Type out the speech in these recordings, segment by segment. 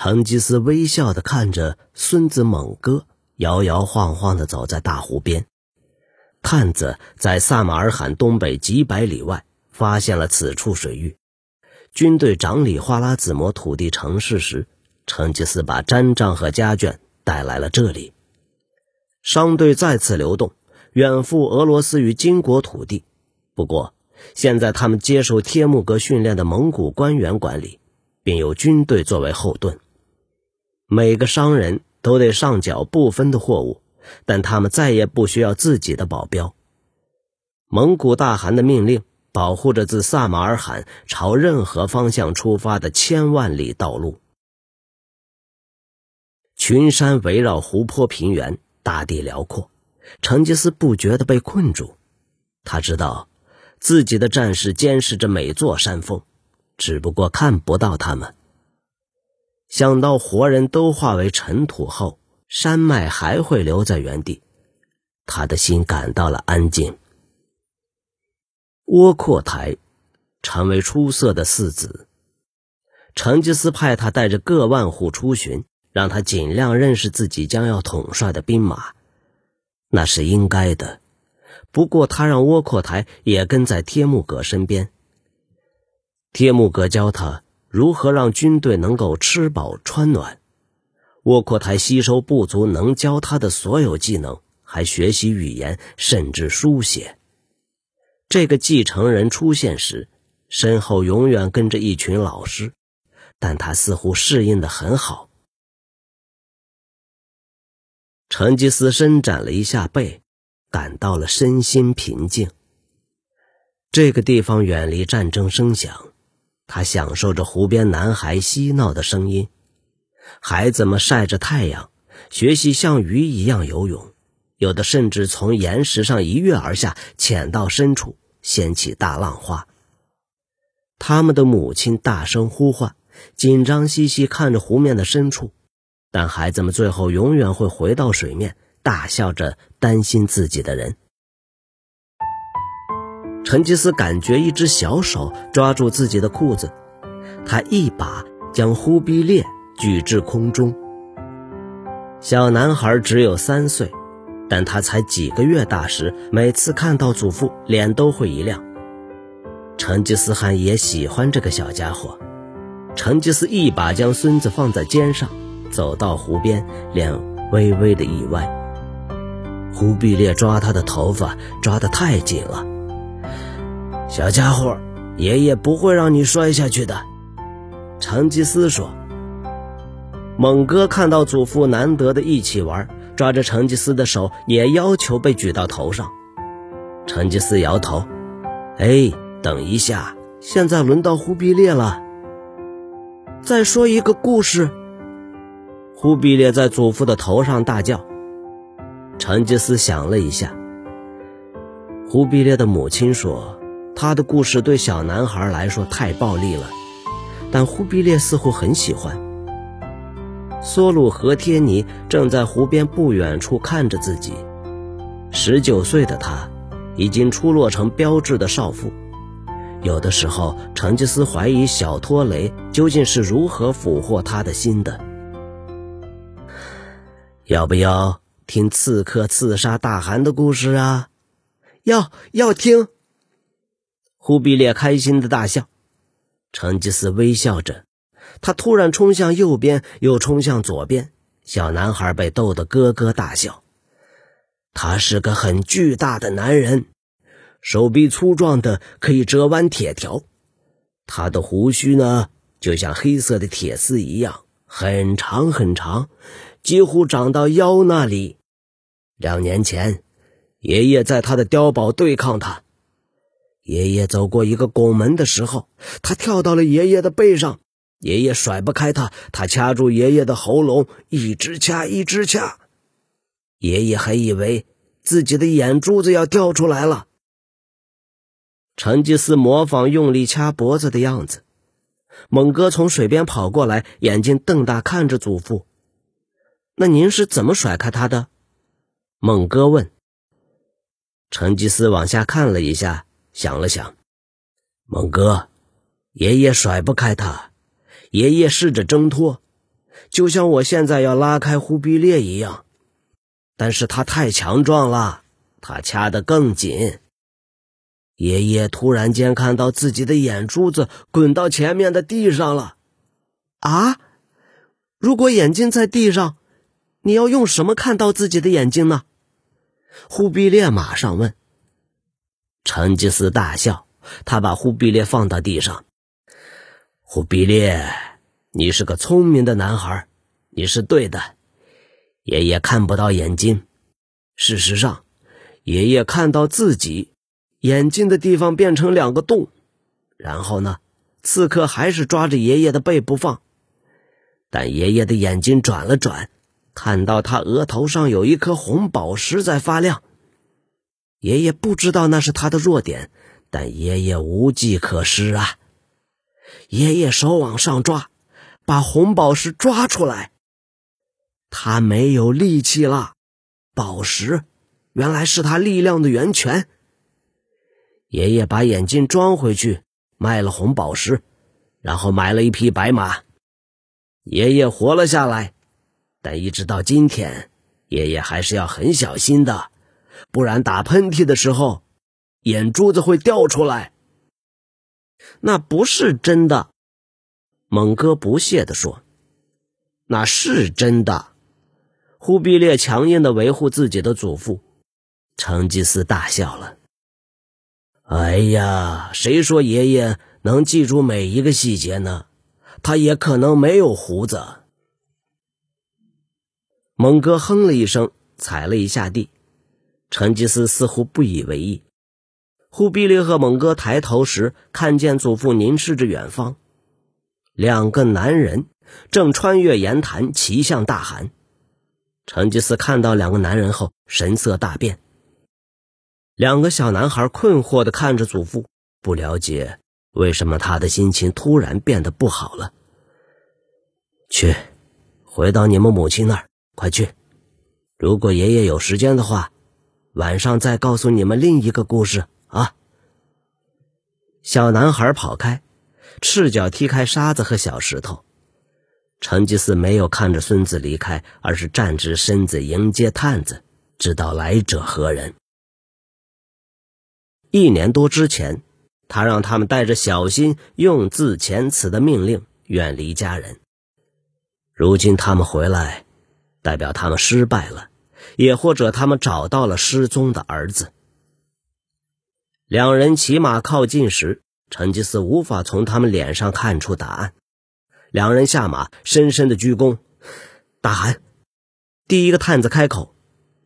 成吉思微笑的看着孙子猛哥摇摇晃晃的走在大湖边。探子在萨马尔罕东北几百里外发现了此处水域。军队掌理花剌子模土地城市时，成吉思把毡帐和家眷带来了这里。商队再次流动，远赴俄罗斯与金国土地。不过，现在他们接受帖木格训练的蒙古官员管理，并有军队作为后盾。每个商人都得上缴部分的货物，但他们再也不需要自己的保镖。蒙古大汗的命令保护着自萨马尔罕朝任何方向出发的千万里道路。群山围绕湖泊平原，大地辽阔。成吉思不觉得被困住，他知道。自己的战士监视着每座山峰，只不过看不到他们。想到活人都化为尘土后，山脉还会留在原地，他的心感到了安静。窝阔台成为出色的嗣子，成吉思派他带着各万户出巡，让他尽量认识自己将要统帅的兵马，那是应该的。不过，他让窝阔台也跟在帖木格身边。帖木格教他如何让军队能够吃饱穿暖。窝阔台吸收部族能教他的所有技能，还学习语言，甚至书写。这个继承人出现时，身后永远跟着一群老师，但他似乎适应的很好。成吉思伸展了一下背。感到了身心平静。这个地方远离战争声响，他享受着湖边男孩嬉闹的声音。孩子们晒着太阳，学习像鱼一样游泳，有的甚至从岩石上一跃而下，潜到深处，掀起大浪花。他们的母亲大声呼唤，紧张兮兮看着湖面的深处，但孩子们最后永远会回到水面。大笑着担心自己的人，成吉思感觉一只小手抓住自己的裤子，他一把将忽必烈举至空中。小男孩只有三岁，但他才几个月大时，每次看到祖父，脸都会一亮。成吉思汗也喜欢这个小家伙。成吉思一把将孙子放在肩上，走到湖边，脸微微的一歪。忽必烈抓他的头发抓得太紧了，小家伙，爷爷不会让你摔下去的。成吉思说。猛哥看到祖父难得的一起玩，抓着成吉思的手，也要求被举到头上。成吉思摇头：“哎，等一下，现在轮到忽必烈了。再说一个故事。”忽必烈在祖父的头上大叫。成吉思想了一下。忽必烈的母亲说：“他的故事对小男孩来说太暴力了。”但忽必烈似乎很喜欢。梭鲁和天尼正在湖边不远处看着自己。十九岁的他，已经出落成标致的少妇。有的时候，成吉思怀疑小托雷究竟是如何俘获他的心的。要不要？听刺客刺杀大汗的故事啊！要要听。忽必烈开心的大笑，成吉思微笑着，他突然冲向右边，又冲向左边。小男孩被逗得咯咯大笑。他是个很巨大的男人，手臂粗壮的可以折弯铁条。他的胡须呢，就像黑色的铁丝一样，很长很长，几乎长到腰那里。两年前，爷爷在他的碉堡对抗他。爷爷走过一个拱门的时候，他跳到了爷爷的背上。爷爷甩不开他，他掐住爷爷的喉咙，一直掐，一直掐。爷爷还以为自己的眼珠子要掉出来了。成吉思模仿用力掐脖子的样子。猛哥从水边跑过来，眼睛瞪大看着祖父：“那您是怎么甩开他的？”猛哥问：“成吉思往下看了一下，想了想。猛哥，爷爷甩不开他。爷爷试着挣脱，就像我现在要拉开忽必烈一样。但是他太强壮了，他掐得更紧。爷爷突然间看到自己的眼珠子滚到前面的地上了。啊！如果眼睛在地上，你要用什么看到自己的眼睛呢？忽必烈马上问。成吉思大笑，他把忽必烈放到地上。忽必烈，你是个聪明的男孩，你是对的。爷爷看不到眼睛，事实上，爷爷看到自己眼睛的地方变成两个洞。然后呢，刺客还是抓着爷爷的背不放。但爷爷的眼睛转了转，看到他额头上有一颗红宝石在发亮。爷爷不知道那是他的弱点，但爷爷无计可施啊！爷爷手往上抓，把红宝石抓出来。他没有力气了，宝石原来是他力量的源泉。爷爷把眼镜装回去，卖了红宝石，然后买了一匹白马。爷爷活了下来，但一直到今天，爷爷还是要很小心的，不然打喷嚏的时候，眼珠子会掉出来。那不是真的，猛哥不屑地说：“那是真的。”忽必烈强硬的维护自己的祖父，成吉思大笑了。哎呀，谁说爷爷能记住每一个细节呢？他也可能没有胡子。猛哥哼了一声，踩了一下地。成吉思似乎不以为意。忽必烈和猛哥抬头时，看见祖父凝视着远方，两个男人正穿越岩潭，骑向大汗。成吉思看到两个男人后，神色大变。两个小男孩困惑地看着祖父，不了解。为什么他的心情突然变得不好了？去，回到你们母亲那儿，快去！如果爷爷有时间的话，晚上再告诉你们另一个故事啊！小男孩跑开，赤脚踢开沙子和小石头。成吉思没有看着孙子离开，而是站直身子迎接探子，知道来者何人。一年多之前。他让他们带着小心、用字遣词的命令远离家人。如今他们回来，代表他们失败了，也或者他们找到了失踪的儿子。两人骑马靠近时，成吉思无法从他们脸上看出答案。两人下马，深深的鞠躬。大汗，第一个探子开口。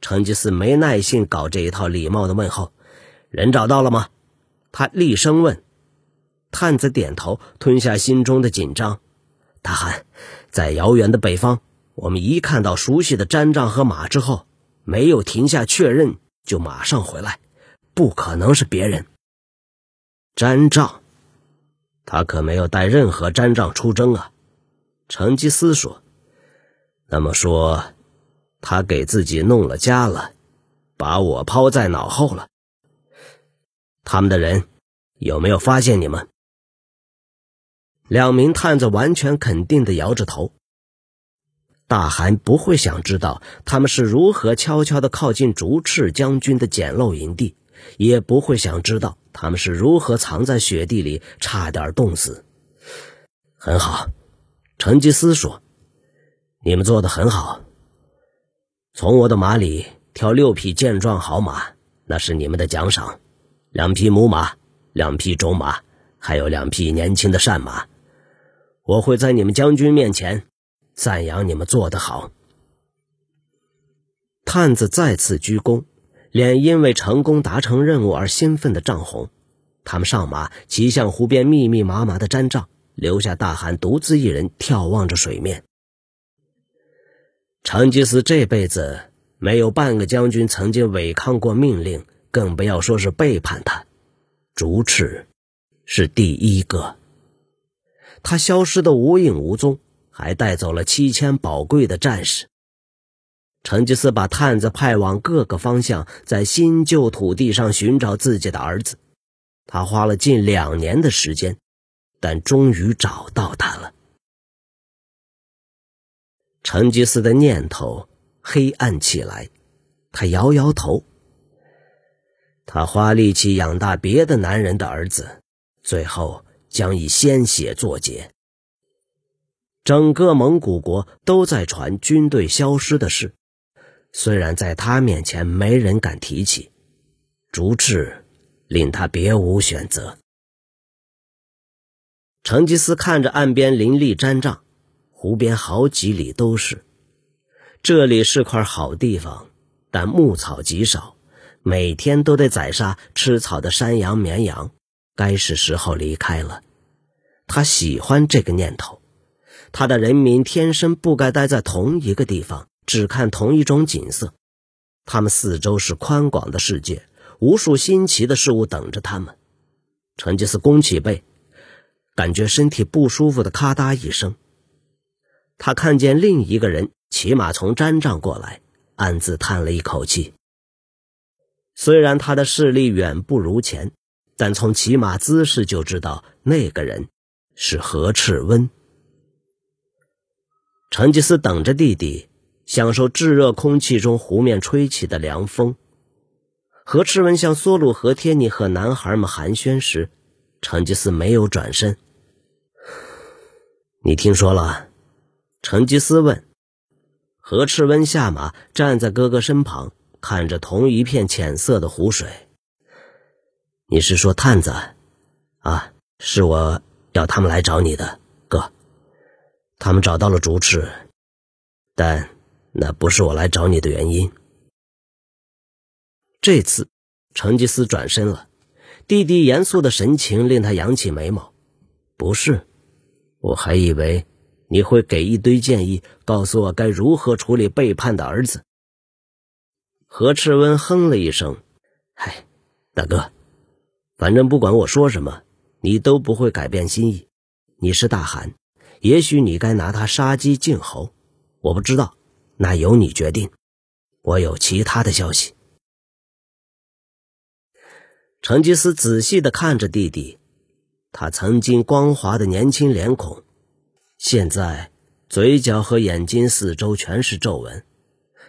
成吉思没耐性搞这一套礼貌的问候。人找到了吗？他厉声问：“探子点头，吞下心中的紧张。大汗，在遥远的北方，我们一看到熟悉的毡帐和马之后，没有停下确认，就马上回来，不可能是别人。毡帐，他可没有带任何毡帐出征啊。”成吉思说：“那么说，他给自己弄了家了，把我抛在脑后了。”他们的人有没有发现你们？两名探子完全肯定的摇着头。大汗不会想知道他们是如何悄悄的靠近竹赤将军的简陋营地，也不会想知道他们是如何藏在雪地里，差点冻死。很好，成吉思说：“你们做的很好。从我的马里挑六匹健壮好马，那是你们的奖赏。”两匹母马，两匹种马，还有两匹年轻的善马，我会在你们将军面前赞扬你们做得好。探子再次鞠躬，脸因为成功达成任务而兴奋的涨红。他们上马，骑向湖边密密麻麻的毡帐，留下大汗独自一人眺望着水面。成吉思这辈子没有半个将军曾经违抗过命令。更不要说是背叛他，竹赤是第一个。他消失的无影无踪，还带走了七千宝贵的战士。成吉思把探子派往各个方向，在新旧土地上寻找自己的儿子。他花了近两年的时间，但终于找到他了。成吉思的念头黑暗起来，他摇摇头。他花力气养大别的男人的儿子，最后将以鲜血作结。整个蒙古国都在传军队消失的事，虽然在他面前没人敢提起，竹赤令他别无选择。成吉思看着岸边林立毡帐，湖边好几里都是，这里是块好地方，但牧草极少，每天都得宰杀吃草的山羊、绵羊，该是时候离开了。他喜欢这个念头。他的人民天生不该待在同一个地方，只看同一种景色。他们四周是宽广的世界，无数新奇的事物等着他们。成吉思弓起背，感觉身体不舒服的咔嗒一声。他看见另一个人骑马从毡帐过来，暗自叹了一口气。虽然他的视力远不如前，但从骑马姿势就知道那个人是何赤温。成吉思等着弟弟，享受炙热空气中湖面吹起的凉风。何赤温向梭鲁和天尼和男孩们寒暄时，成吉思没有转身。你听说了？成吉思问。何赤温下马，站在哥哥身旁，看着同一片浅色的湖水。你是说探子？啊，是我要他们来找你的，他们找到了竹赤，但那不是我来找你的原因。这次，成吉思转身了，弟弟严肃的神情令他扬起眉毛。不是，我还以为你会给一堆建议，告诉我该如何处理背叛的儿子。何赤温哼了一声：“嗨，大哥，反正不管我说什么，你都不会改变心意。你是大汗。”也许你该拿他杀鸡儆猴，我不知道，那由你决定。我有其他的消息。成吉思仔细的看着弟弟，他曾经光滑的年轻脸孔，现在嘴角和眼睛四周全是皱纹。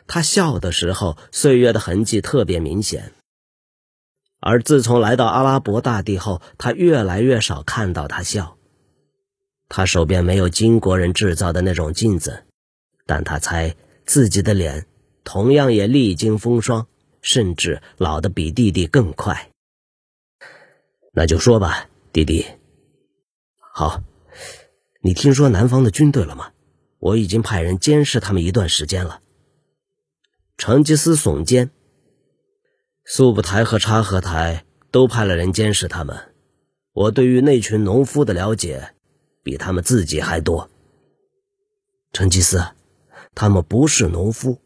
他笑的时候，岁月的痕迹特别明显。而自从来到阿拉伯大地后，他越来越少看到他笑。他手边没有金国人制造的那种镜子，但他猜自己的脸同样也历经风霜，甚至老得比弟弟更快。那就说吧，弟弟。好，你听说南方的军队了吗？我已经派人监视他们一段时间了。成吉思耸肩，速不台和察合台都派了人监视他们。我对于那群农夫的了解。比他们自己还多。成吉思，他们不是农夫，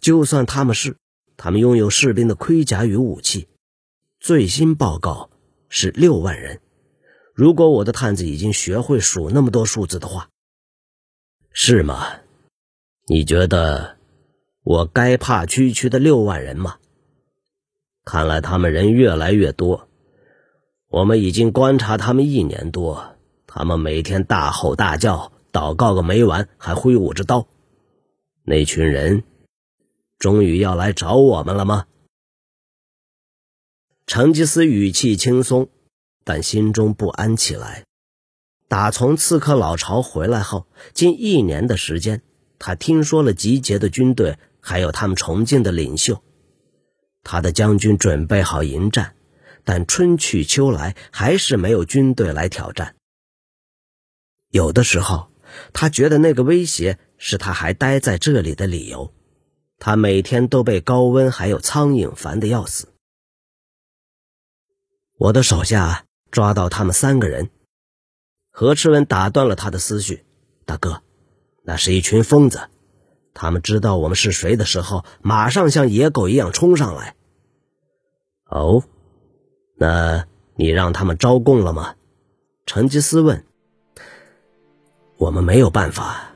就算他们是，他们拥有士兵的盔甲与武器。最新报告是六万人。如果我的探子已经学会数那么多数字的话，是吗？你觉得我该怕区区的六万人吗？看来他们人越来越多。我们已经观察他们一年多。他们每天大吼大叫，祷告个没完，还挥舞着刀。那群人终于要来找我们了吗？成吉思语气轻松，但心中不安起来。打从刺客老巢回来后，近一年的时间，他听说了集结的军队，还有他们崇敬的领袖。他的将军准备好迎战，但春去秋来，还是没有军队来挑战。有的时候，他觉得那个威胁是他还待在这里的理由。他每天都被高温还有苍蝇烦得要死。我的手下抓到他们三个人。何赤文打断了他的思绪：“大哥，那是一群疯子。他们知道我们是谁的时候，马上像野狗一样冲上来。”哦，那你让他们招供了吗？成吉思问。我们没有办法，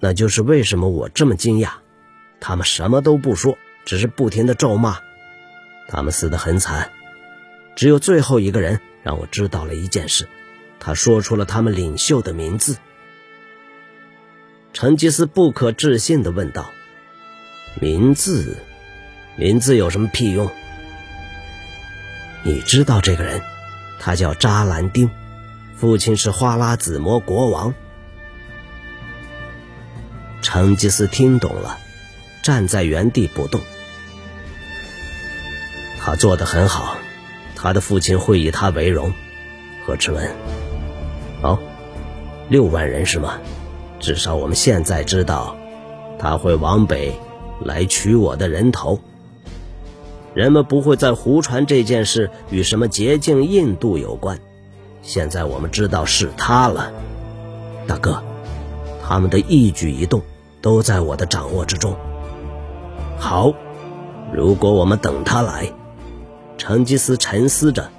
那就是为什么我这么惊讶。他们什么都不说，只是不停的咒骂。他们死得很惨，只有最后一个人让我知道了一件事，他说出了他们领袖的名字。成吉思不可置信地问道：“名字，名字有什么屁用？你知道这个人？他叫扎兰丁，父亲是花剌子模国王。”成吉思听懂了，站在原地不动。他做得很好，他的父亲会以他为荣。何之文，哦，六万人是吗？至少我们现在知道，他会往北来取我的人头。人们不会再胡传这件事与什么捷径印度有关。现在我们知道是他了，大哥，他们的一举一动都在我的掌握之中。好，如果我们等他来，成吉思沉思着，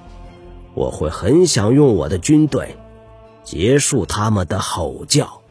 我会很想用我的军队结束他们的吼叫。